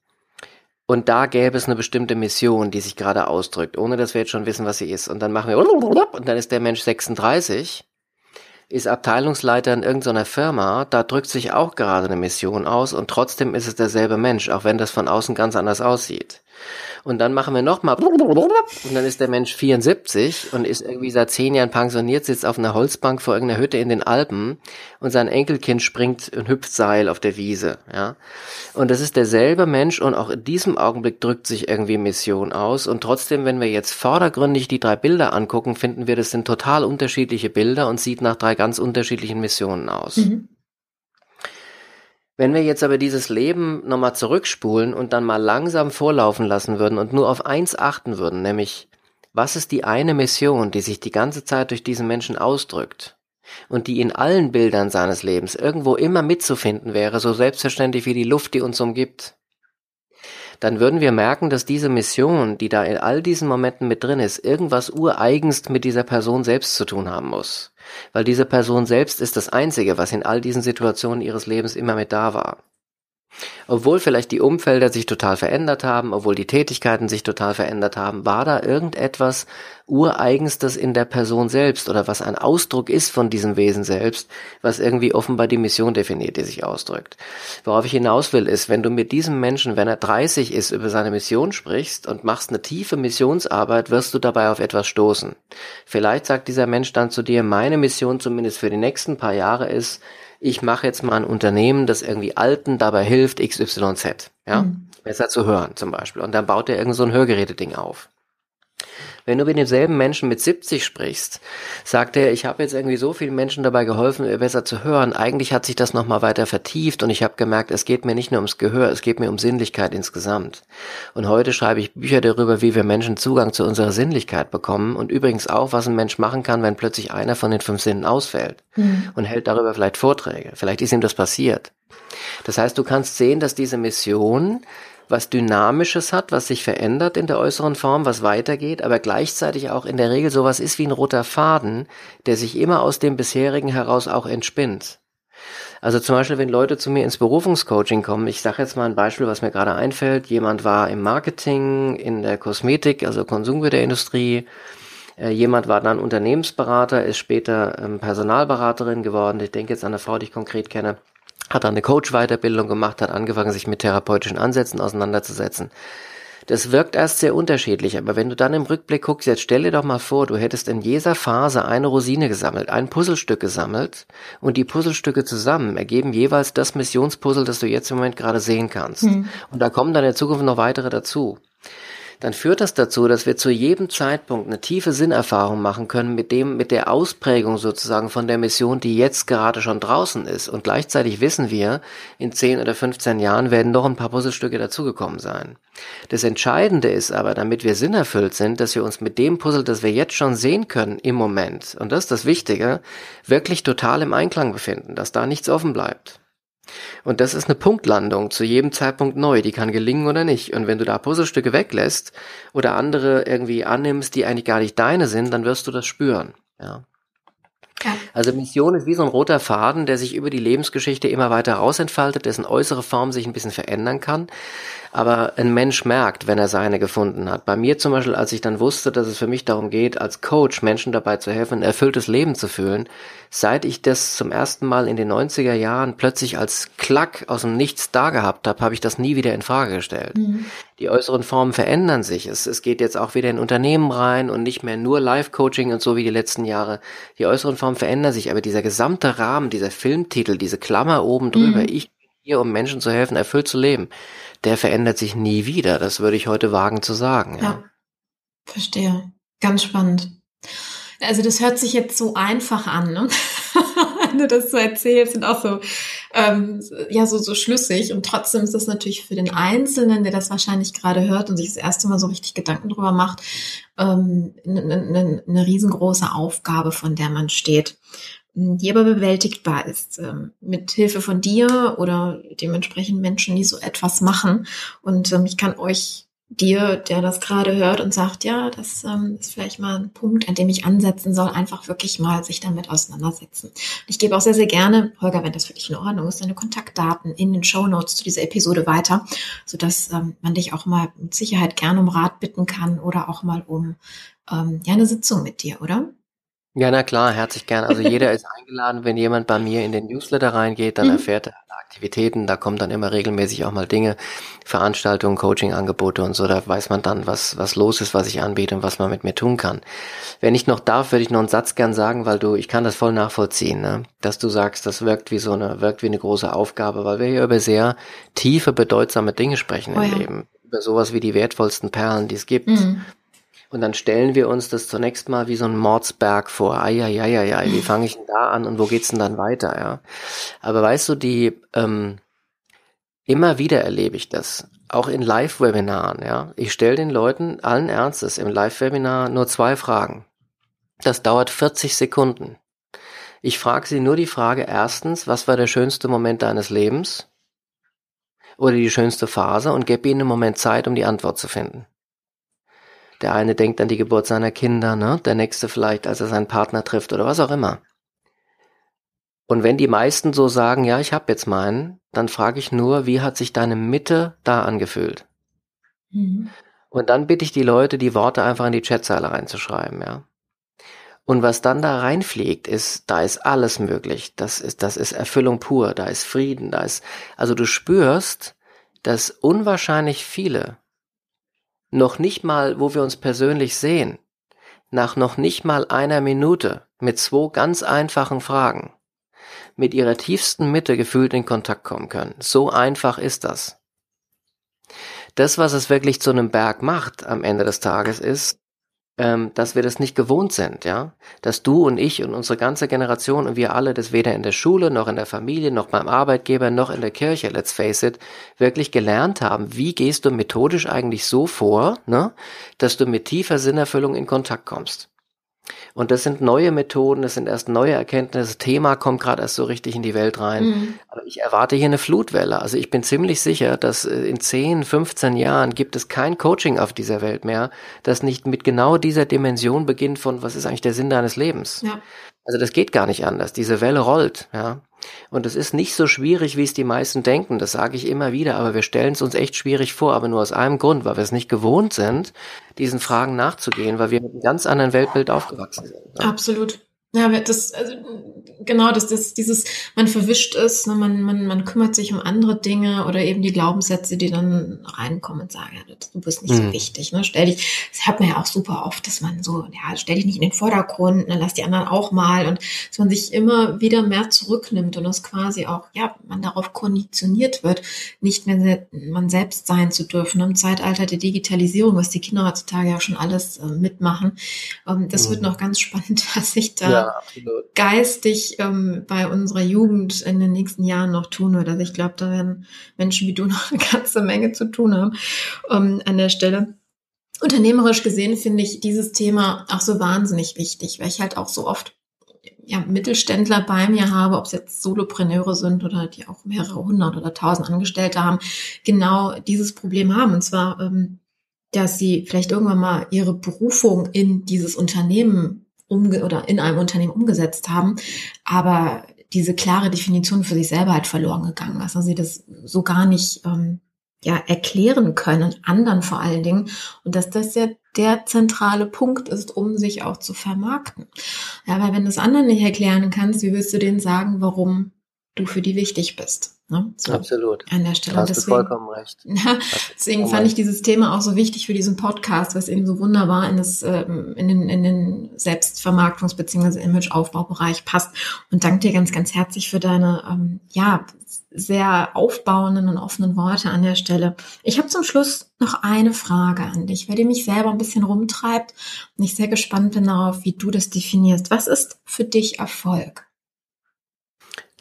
Und da gäbe es eine bestimmte Mission, die sich gerade ausdrückt, ohne dass wir jetzt schon wissen, was sie ist. Und dann machen wir und dann ist der Mensch 36 ist Abteilungsleiter in irgendeiner Firma, da drückt sich auch gerade eine Mission aus und trotzdem ist es derselbe Mensch, auch wenn das von außen ganz anders aussieht. Und dann machen wir nochmal und dann ist der Mensch 74 und ist irgendwie seit zehn Jahren pensioniert, sitzt auf einer Holzbank vor irgendeiner Hütte in den Alpen und sein Enkelkind springt und hüpft Seil auf der Wiese, ja. Und das ist derselbe Mensch und auch in diesem Augenblick drückt sich irgendwie Mission aus und trotzdem, wenn wir jetzt vordergründig die drei Bilder angucken, finden wir, das sind total unterschiedliche Bilder und sieht nach drei ganz unterschiedlichen Missionen aus. Mhm. Wenn wir jetzt aber dieses Leben nochmal zurückspulen und dann mal langsam vorlaufen lassen würden und nur auf eins achten würden, nämlich was ist die eine Mission, die sich die ganze Zeit durch diesen Menschen ausdrückt und die in allen Bildern seines Lebens irgendwo immer mitzufinden wäre, so selbstverständlich wie die Luft, die uns umgibt, dann würden wir merken, dass diese Mission, die da in all diesen Momenten mit drin ist, irgendwas ureigenst mit dieser Person selbst zu tun haben muss. Weil diese Person selbst ist das Einzige, was in all diesen Situationen ihres Lebens immer mit da war. Obwohl vielleicht die Umfelder sich total verändert haben, obwohl die Tätigkeiten sich total verändert haben, war da irgendetwas Ureigenstes in der Person selbst oder was ein Ausdruck ist von diesem Wesen selbst, was irgendwie offenbar die Mission definiert, die sich ausdrückt. Worauf ich hinaus will, ist, wenn du mit diesem Menschen, wenn er 30 ist, über seine Mission sprichst und machst eine tiefe Missionsarbeit, wirst du dabei auf etwas stoßen. Vielleicht sagt dieser Mensch dann zu dir, meine Mission zumindest für die nächsten paar Jahre ist, ich mache jetzt mal ein Unternehmen, das irgendwie Alten dabei hilft, XYZ, ja, mhm. besser zu hören zum Beispiel. Und dann baut er irgend so ein Hörgeräteding auf. Wenn du mit demselben Menschen mit 70 sprichst, sagt er, ich habe jetzt irgendwie so vielen Menschen dabei geholfen, besser zu hören. Eigentlich hat sich das nochmal weiter vertieft und ich habe gemerkt, es geht mir nicht nur ums Gehör, es geht mir um Sinnlichkeit insgesamt. Und heute schreibe ich Bücher darüber, wie wir Menschen Zugang zu unserer Sinnlichkeit bekommen und übrigens auch, was ein Mensch machen kann, wenn plötzlich einer von den fünf Sinnen ausfällt mhm. und hält darüber vielleicht Vorträge. Vielleicht ist ihm das passiert. Das heißt, du kannst sehen, dass diese Mission was Dynamisches hat, was sich verändert in der äußeren Form, was weitergeht, aber gleichzeitig auch in der Regel sowas ist wie ein roter Faden, der sich immer aus dem bisherigen heraus auch entspinnt. Also zum Beispiel, wenn Leute zu mir ins Berufungscoaching kommen, ich sage jetzt mal ein Beispiel, was mir gerade einfällt, jemand war im Marketing, in der Kosmetik, also Konsumgüterindustrie, äh, jemand war dann Unternehmensberater, ist später ähm, Personalberaterin geworden, ich denke jetzt an eine Frau, die ich konkret kenne, hat dann eine Coach-Weiterbildung gemacht, hat angefangen, sich mit therapeutischen Ansätzen auseinanderzusetzen. Das wirkt erst sehr unterschiedlich, aber wenn du dann im Rückblick guckst, jetzt stell dir doch mal vor, du hättest in jeder Phase eine Rosine gesammelt, ein Puzzlestück gesammelt und die Puzzlestücke zusammen ergeben jeweils das Missionspuzzle, das du jetzt im Moment gerade sehen kannst. Hm. Und da kommen dann in der Zukunft noch weitere dazu. Dann führt das dazu, dass wir zu jedem Zeitpunkt eine tiefe Sinnerfahrung machen können mit dem, mit der Ausprägung sozusagen von der Mission, die jetzt gerade schon draußen ist. Und gleichzeitig wissen wir, in 10 oder 15 Jahren werden noch ein paar Puzzlestücke dazugekommen sein. Das Entscheidende ist aber, damit wir sinnerfüllt sind, dass wir uns mit dem Puzzle, das wir jetzt schon sehen können im Moment, und das ist das Wichtige, wirklich total im Einklang befinden, dass da nichts offen bleibt. Und das ist eine Punktlandung zu jedem Zeitpunkt neu, die kann gelingen oder nicht. Und wenn du da Puzzlestücke weglässt oder andere irgendwie annimmst, die eigentlich gar nicht deine sind, dann wirst du das spüren. Ja. Also Mission ist wie so ein roter Faden, der sich über die Lebensgeschichte immer weiter rausentfaltet, dessen äußere Form sich ein bisschen verändern kann. Aber ein Mensch merkt, wenn er seine gefunden hat. Bei mir zum Beispiel, als ich dann wusste, dass es für mich darum geht, als Coach Menschen dabei zu helfen, ein erfülltes Leben zu fühlen, seit ich das zum ersten Mal in den 90er Jahren plötzlich als Klack aus dem Nichts da gehabt habe, habe ich das nie wieder in Frage gestellt. Mhm. Die äußeren Formen verändern sich. Es, es geht jetzt auch wieder in Unternehmen rein und nicht mehr nur Live-Coaching und so wie die letzten Jahre. Die äußeren Formen verändern sich, aber dieser gesamte Rahmen, dieser Filmtitel, diese Klammer oben drüber, mhm. ich bin hier, um Menschen zu helfen, erfüllt zu leben, der verändert sich nie wieder. Das würde ich heute wagen zu sagen. Ja, ja. verstehe. Ganz spannend. Also das hört sich jetzt so einfach an, ne? wenn du das so erzählst und auch so, ähm, ja, so, so schlüssig. Und trotzdem ist das natürlich für den Einzelnen, der das wahrscheinlich gerade hört und sich das erste Mal so richtig Gedanken drüber macht, ähm, eine, eine, eine riesengroße Aufgabe, von der man steht die aber bewältigbar ist, ähm, mit Hilfe von dir oder dementsprechend Menschen, die so etwas machen. Und ähm, ich kann euch dir, der das gerade hört und sagt, ja, das ähm, ist vielleicht mal ein Punkt, an dem ich ansetzen soll, einfach wirklich mal sich damit auseinandersetzen. Ich gebe auch sehr, sehr gerne, Holger, wenn das für dich in Ordnung ist, deine Kontaktdaten in den Show Notes zu dieser Episode weiter, sodass ähm, man dich auch mal mit Sicherheit gerne um Rat bitten kann oder auch mal um ähm, ja, eine Sitzung mit dir, oder? Ja, na klar, herzlich gern. Also jeder ist eingeladen, wenn jemand bei mir in den Newsletter reingeht, dann mhm. erfährt er Aktivitäten, da kommen dann immer regelmäßig auch mal Dinge, Veranstaltungen, Coaching-Angebote und so, da weiß man dann, was, was los ist, was ich anbiete und was man mit mir tun kann. Wenn ich noch darf, würde ich noch einen Satz gern sagen, weil du, ich kann das voll nachvollziehen, ne? dass du sagst, das wirkt wie so eine, wirkt wie eine große Aufgabe, weil wir hier über sehr tiefe, bedeutsame Dinge sprechen oh, im ja. Leben. Über sowas wie die wertvollsten Perlen, die es gibt. Mhm und dann stellen wir uns das zunächst mal wie so ein Mordsberg vor. Eieieiei, wie fange ich denn da an und wo geht's denn dann weiter, ja? Aber weißt du, die, ähm, immer wieder erlebe ich das. Auch in Live-Webinaren, ja. Ich stelle den Leuten allen Ernstes im Live-Webinar nur zwei Fragen. Das dauert 40 Sekunden. Ich frage sie nur die Frage erstens, was war der schönste Moment deines Lebens? Oder die schönste Phase und gebe ihnen einen Moment Zeit, um die Antwort zu finden. Der eine denkt an die Geburt seiner Kinder, ne? Der nächste vielleicht, als er seinen Partner trifft oder was auch immer. Und wenn die meisten so sagen, ja, ich hab jetzt meinen, dann frage ich nur, wie hat sich deine Mitte da angefühlt? Mhm. Und dann bitte ich die Leute, die Worte einfach in die Chatzeile reinzuschreiben, ja. Und was dann da reinfliegt, ist, da ist alles möglich. Das ist, das ist Erfüllung pur. Da ist Frieden. Da ist, also du spürst, dass unwahrscheinlich viele noch nicht mal, wo wir uns persönlich sehen, nach noch nicht mal einer Minute mit zwei ganz einfachen Fragen mit ihrer tiefsten Mitte gefühlt in Kontakt kommen können. So einfach ist das. Das, was es wirklich zu einem Berg macht am Ende des Tages, ist, ähm, dass wir das nicht gewohnt sind, ja, dass du und ich und unsere ganze Generation und wir alle das weder in der Schule noch in der Familie noch beim Arbeitgeber noch in der Kirche, let's face it, wirklich gelernt haben. Wie gehst du methodisch eigentlich so vor, ne, dass du mit tiefer Sinnerfüllung in Kontakt kommst? Und das sind neue Methoden, das sind erst neue Erkenntnisse. Das Thema kommt gerade erst so richtig in die Welt rein. Mhm. Aber ich erwarte hier eine Flutwelle. Also ich bin ziemlich sicher, dass äh, in 10, 15 Jahren gibt es kein Coaching auf dieser Welt mehr, das nicht mit genau dieser Dimension beginnt von, was ist eigentlich der Sinn deines Lebens? Ja. Also das geht gar nicht anders. Diese Welle rollt, ja. Und es ist nicht so schwierig, wie es die meisten denken. Das sage ich immer wieder, aber wir stellen es uns echt schwierig vor, aber nur aus einem Grund, weil wir es nicht gewohnt sind, diesen Fragen nachzugehen, weil wir mit einem ganz anderen Weltbild aufgewachsen sind. Ne? Absolut. Ja, das, also, genau, dass das, dieses, man verwischt ist, ne, man, man, man kümmert sich um andere Dinge oder eben die Glaubenssätze, die dann reinkommen und sagen, ja, du bist nicht mhm. so wichtig, ne, stell dich, das hat man ja auch super oft, dass man so, ja, stell dich nicht in den Vordergrund, ne, lass die anderen auch mal und dass man sich immer wieder mehr zurücknimmt und das quasi auch, ja, man darauf konditioniert wird, nicht mehr man selbst sein zu dürfen. Im Zeitalter der Digitalisierung, was die Kinder heutzutage ja schon alles äh, mitmachen, ähm, das mhm. wird noch ganz spannend, was sich da ja geistig ähm, bei unserer Jugend in den nächsten Jahren noch tun wird. Also ich glaube, da werden Menschen wie du noch eine ganze Menge zu tun haben ähm, an der Stelle. Unternehmerisch gesehen finde ich dieses Thema auch so wahnsinnig wichtig, weil ich halt auch so oft ja, Mittelständler bei mir habe, ob es jetzt Solopreneure sind oder die auch mehrere hundert oder tausend Angestellte haben, genau dieses Problem haben. Und zwar, ähm, dass sie vielleicht irgendwann mal ihre Berufung in dieses Unternehmen umge oder in einem Unternehmen umgesetzt haben, aber diese klare Definition für sich selber halt verloren gegangen ist. Also sie das so gar nicht ähm, ja, erklären können, anderen vor allen Dingen. Und dass das ja der zentrale Punkt ist, um sich auch zu vermarkten. Ja, weil wenn du es anderen nicht erklären kannst, wie willst du denen sagen, warum du für die wichtig bist? Ne? So Absolut. An der Stelle. Hast deswegen, du vollkommen recht. Ja, deswegen fand ich dieses Thema auch so wichtig für diesen Podcast, was eben so wunderbar in, das, ähm, in den, in den Selbstvermarktungs- bzw. Imageaufbaubereich passt. Und danke dir ganz, ganz herzlich für deine, ähm, ja, sehr aufbauenden und offenen Worte an der Stelle. Ich habe zum Schluss noch eine Frage an dich, weil die mich selber ein bisschen rumtreibt und ich sehr gespannt bin darauf, wie du das definierst. Was ist für dich Erfolg?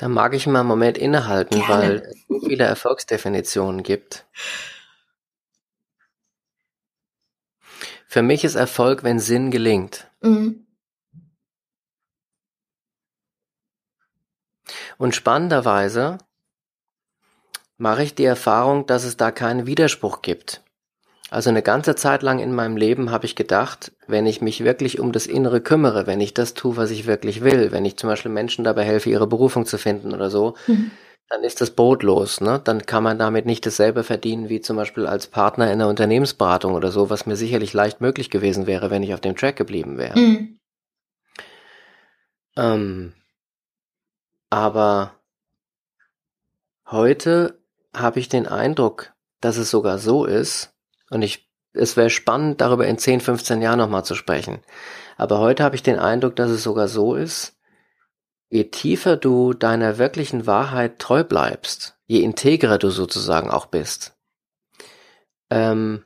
Da mag ich mal einen Moment innehalten, Gerne. weil es so viele Erfolgsdefinitionen gibt. Für mich ist Erfolg, wenn Sinn gelingt. Mhm. Und spannenderweise mache ich die Erfahrung, dass es da keinen Widerspruch gibt. Also eine ganze Zeit lang in meinem Leben habe ich gedacht, wenn ich mich wirklich um das Innere kümmere, wenn ich das tue, was ich wirklich will, wenn ich zum Beispiel Menschen dabei helfe, ihre Berufung zu finden oder so, mhm. dann ist das brotlos. Ne? Dann kann man damit nicht dasselbe verdienen wie zum Beispiel als Partner in der Unternehmensberatung oder so, was mir sicherlich leicht möglich gewesen wäre, wenn ich auf dem Track geblieben wäre. Mhm. Ähm, aber heute habe ich den Eindruck, dass es sogar so ist, und ich, es wäre spannend, darüber in 10, 15 Jahren nochmal zu sprechen. Aber heute habe ich den Eindruck, dass es sogar so ist, je tiefer du deiner wirklichen Wahrheit treu bleibst, je integrer du sozusagen auch bist, ähm,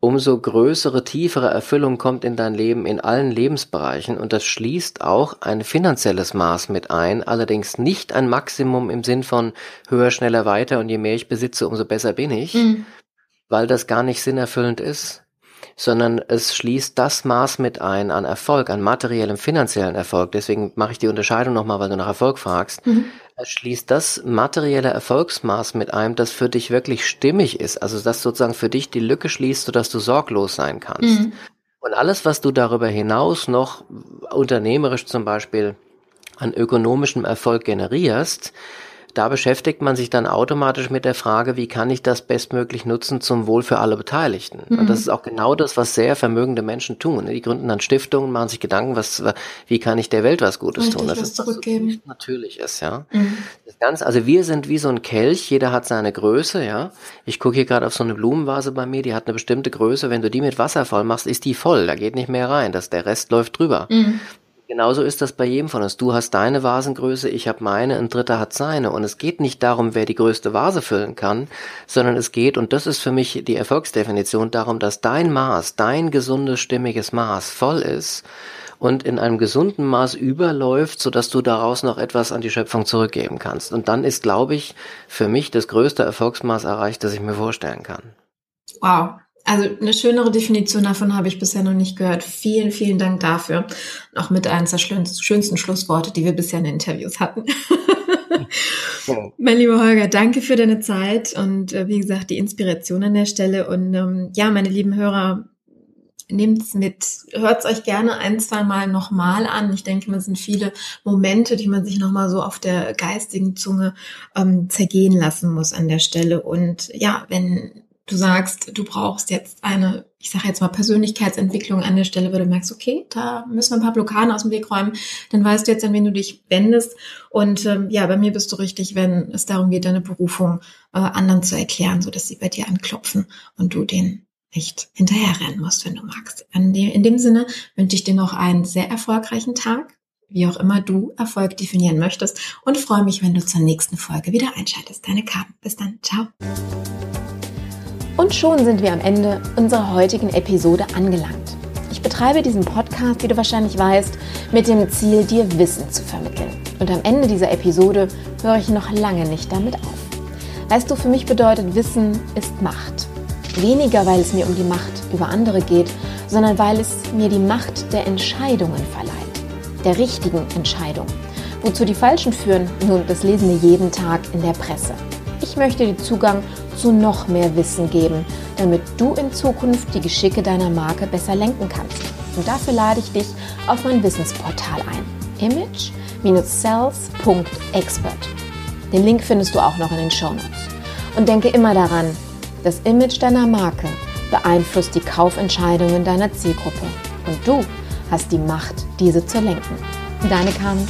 umso größere, tiefere Erfüllung kommt in dein Leben in allen Lebensbereichen. Und das schließt auch ein finanzielles Maß mit ein, allerdings nicht ein Maximum im Sinn von höher, schneller, weiter. Und je mehr ich besitze, umso besser bin ich, mhm weil das gar nicht sinnerfüllend ist, sondern es schließt das Maß mit ein an Erfolg, an materiellem, finanziellen Erfolg. Deswegen mache ich die Unterscheidung nochmal, weil du nach Erfolg fragst. Mhm. Es schließt das materielle Erfolgsmaß mit ein, das für dich wirklich stimmig ist. Also das sozusagen für dich die Lücke schließt, sodass du sorglos sein kannst. Mhm. Und alles, was du darüber hinaus noch unternehmerisch zum Beispiel an ökonomischem Erfolg generierst, da beschäftigt man sich dann automatisch mit der Frage, wie kann ich das bestmöglich nutzen zum Wohl für alle Beteiligten? Mhm. Und das ist auch genau das, was sehr vermögende Menschen tun. Die gründen dann Stiftungen, machen sich Gedanken, was, wie kann ich der Welt was Gutes Richtig, tun? Das ist zurückgeben. Natürlich ist, ja. Mhm. Das Ganze, also wir sind wie so ein Kelch, jeder hat seine Größe, ja. Ich gucke hier gerade auf so eine Blumenvase bei mir, die hat eine bestimmte Größe. Wenn du die mit Wasser voll machst, ist die voll, da geht nicht mehr rein, das, der Rest läuft drüber. Mhm. Genauso ist das bei jedem von uns. Du hast deine Vasengröße, ich habe meine, ein Dritter hat seine. Und es geht nicht darum, wer die größte Vase füllen kann, sondern es geht, und das ist für mich die Erfolgsdefinition, darum, dass dein Maß, dein gesundes, stimmiges Maß voll ist und in einem gesunden Maß überläuft, sodass du daraus noch etwas an die Schöpfung zurückgeben kannst. Und dann ist, glaube ich, für mich das größte Erfolgsmaß erreicht, das ich mir vorstellen kann. Wow, also eine schönere Definition davon habe ich bisher noch nicht gehört. Vielen, vielen Dank dafür. Auch mit eines der schönsten Schlussworte, die wir bisher in Interviews hatten. mein lieber Holger, danke für deine Zeit und äh, wie gesagt, die Inspiration an der Stelle. Und ähm, ja, meine lieben Hörer, nehmt's mit, hört's euch gerne ein, zwei Mal nochmal an. Ich denke, es sind viele Momente, die man sich nochmal so auf der geistigen Zunge ähm, zergehen lassen muss an der Stelle. Und ja, wenn du sagst, du brauchst jetzt eine, ich sage jetzt mal Persönlichkeitsentwicklung an der Stelle, wo du merkst, okay, da müssen wir ein paar Blockaden aus dem Weg räumen, dann weißt du jetzt, an wen du dich wendest. Und ähm, ja, bei mir bist du richtig, wenn es darum geht, deine Berufung äh, anderen zu erklären, so dass sie bei dir anklopfen und du den nicht hinterherrennen musst, wenn du magst. In dem, in dem Sinne wünsche ich dir noch einen sehr erfolgreichen Tag, wie auch immer du Erfolg definieren möchtest und freue mich, wenn du zur nächsten Folge wieder einschaltest. Deine Carmen. Bis dann. Ciao. Und schon sind wir am Ende unserer heutigen Episode angelangt. Ich betreibe diesen Podcast, wie du wahrscheinlich weißt, mit dem Ziel, dir Wissen zu vermitteln. Und am Ende dieser Episode höre ich noch lange nicht damit auf. Weißt du, für mich bedeutet Wissen ist Macht. Weniger, weil es mir um die Macht über andere geht, sondern weil es mir die Macht der Entscheidungen verleiht. Der richtigen Entscheidung. Wozu die falschen führen, nun, das lesen wir jeden Tag in der Presse. Ich möchte dir Zugang zu noch mehr Wissen geben, damit du in Zukunft die Geschicke deiner Marke besser lenken kannst. Und dafür lade ich dich auf mein Wissensportal ein. image-sales.expert. Den Link findest du auch noch in den Show Notes. Und denke immer daran, das Image deiner Marke beeinflusst die Kaufentscheidungen deiner Zielgruppe und du hast die Macht, diese zu lenken. Deine Carmen.